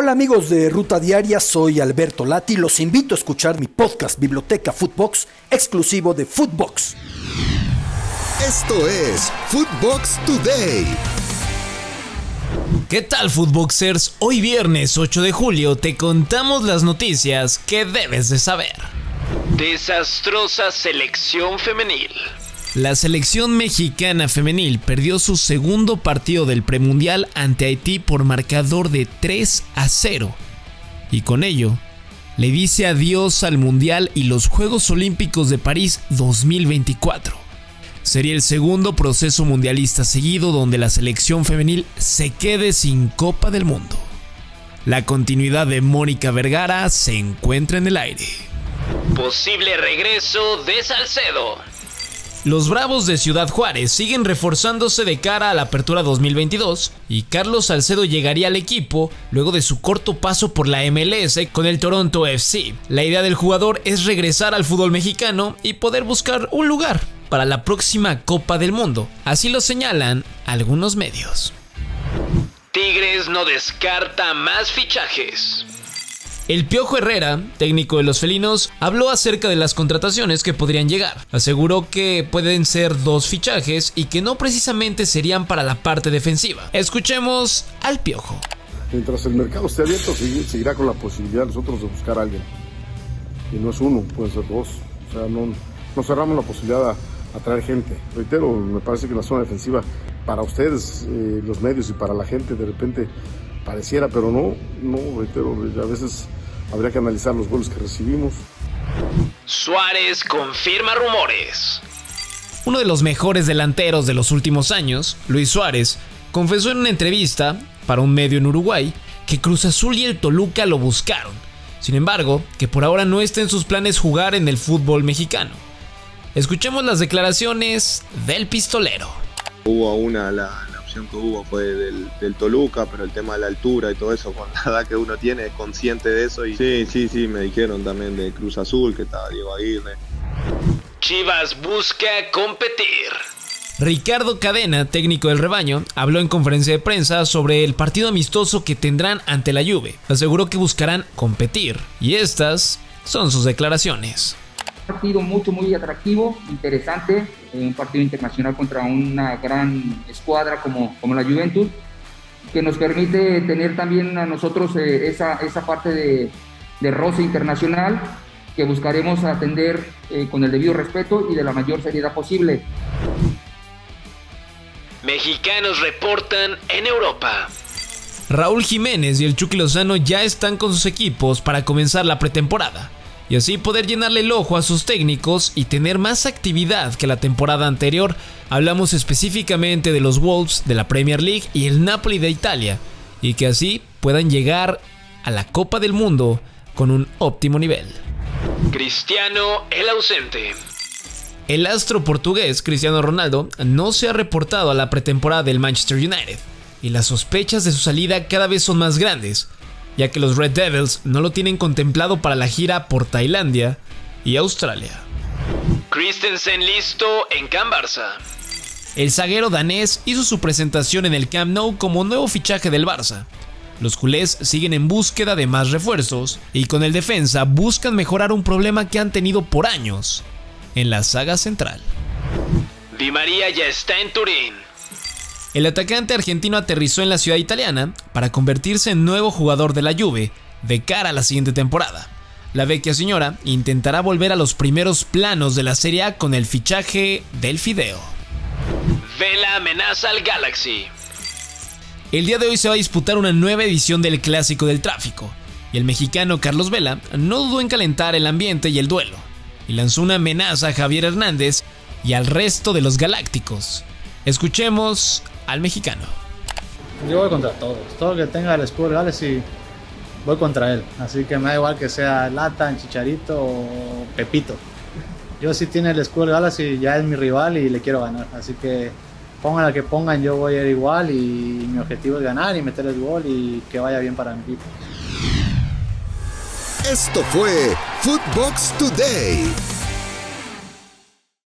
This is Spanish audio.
Hola amigos de Ruta Diaria, soy Alberto Lati. Los invito a escuchar mi podcast Biblioteca Footbox, exclusivo de Footbox. Esto es Footbox Today. ¿Qué tal Footboxers? Hoy viernes 8 de julio te contamos las noticias que debes de saber. Desastrosa selección femenil. La selección mexicana femenil perdió su segundo partido del premundial ante Haití por marcador de 3 a 0. Y con ello, le dice adiós al Mundial y los Juegos Olímpicos de París 2024. Sería el segundo proceso mundialista seguido donde la selección femenil se quede sin Copa del Mundo. La continuidad de Mónica Vergara se encuentra en el aire. Posible regreso de Salcedo. Los Bravos de Ciudad Juárez siguen reforzándose de cara a la apertura 2022 y Carlos Salcedo llegaría al equipo luego de su corto paso por la MLS con el Toronto FC. La idea del jugador es regresar al fútbol mexicano y poder buscar un lugar para la próxima Copa del Mundo, así lo señalan algunos medios. Tigres no descarta más fichajes. El Piojo Herrera, técnico de los felinos, habló acerca de las contrataciones que podrían llegar. Aseguró que pueden ser dos fichajes y que no precisamente serían para la parte defensiva. Escuchemos al Piojo. Mientras el mercado esté abierto, seguirá con la posibilidad nosotros de buscar a alguien. Y no es uno, pueden ser dos. O sea, no, cerramos la posibilidad a, traer gente. Reitero, me parece que la zona defensiva, para ustedes, eh, los medios y para la gente, de repente pareciera, pero no, no, reitero, a veces habría que analizar los goles que recibimos. Suárez confirma rumores. Uno de los mejores delanteros de los últimos años, Luis Suárez, confesó en una entrevista para un medio en Uruguay que Cruz Azul y el Toluca lo buscaron. Sin embargo, que por ahora no está en sus planes jugar en el fútbol mexicano. Escuchemos las declaraciones del pistolero. Hubo una, la, que hubo fue del, Toluca, pero el tema de la altura y todo eso, con la edad que uno tiene, es consciente de eso. Y sí, sí, sí, me dijeron también de Cruz Azul, que estaba Diego Aguirre. Chivas busca competir. Ricardo Cadena, técnico del rebaño, habló en conferencia de prensa sobre el partido amistoso que tendrán ante la Juve. Aseguró que buscarán competir y estas son sus declaraciones partido mucho, muy atractivo, interesante, eh, un partido internacional contra una gran escuadra como, como la Juventus, que nos permite tener también a nosotros eh, esa, esa parte de, de roce internacional que buscaremos atender eh, con el debido respeto y de la mayor seriedad posible. Mexicanos reportan en Europa. Raúl Jiménez y el Chucky Lozano ya están con sus equipos para comenzar la pretemporada y así poder llenarle el ojo a sus técnicos y tener más actividad que la temporada anterior. Hablamos específicamente de los Wolves de la Premier League y el Napoli de Italia, y que así puedan llegar a la Copa del Mundo con un óptimo nivel. Cristiano el ausente. El astro portugués Cristiano Ronaldo no se ha reportado a la pretemporada del Manchester United, y las sospechas de su salida cada vez son más grandes ya que los Red Devils no lo tienen contemplado para la gira por Tailandia y Australia. Christensen listo en Camp Barça. El zaguero danés hizo su presentación en el Camp Nou como nuevo fichaje del Barça. Los culés siguen en búsqueda de más refuerzos y con el defensa buscan mejorar un problema que han tenido por años en la saga central. Di María ya está en Turín. El atacante argentino aterrizó en la ciudad italiana para convertirse en nuevo jugador de la Juve de cara a la siguiente temporada. La vecchia señora intentará volver a los primeros planos de la Serie A con el fichaje del Fideo. Vela amenaza al Galaxy. El día de hoy se va a disputar una nueva edición del Clásico del Tráfico, y el mexicano Carlos Vela no dudó en calentar el ambiente y el duelo, y lanzó una amenaza a Javier Hernández y al resto de los galácticos. Escuchemos al mexicano. Yo voy contra todos. Todo lo que tenga el escudo Galaxy, voy contra él. Así que me da igual que sea Lata, Chicharito o Pepito. Yo si tiene el escudo Galaxy ya es mi rival y le quiero ganar. Así que pongan la que pongan, yo voy a ir igual y mi objetivo es ganar y meter el gol y que vaya bien para mi equipo. Esto fue Footbox Today.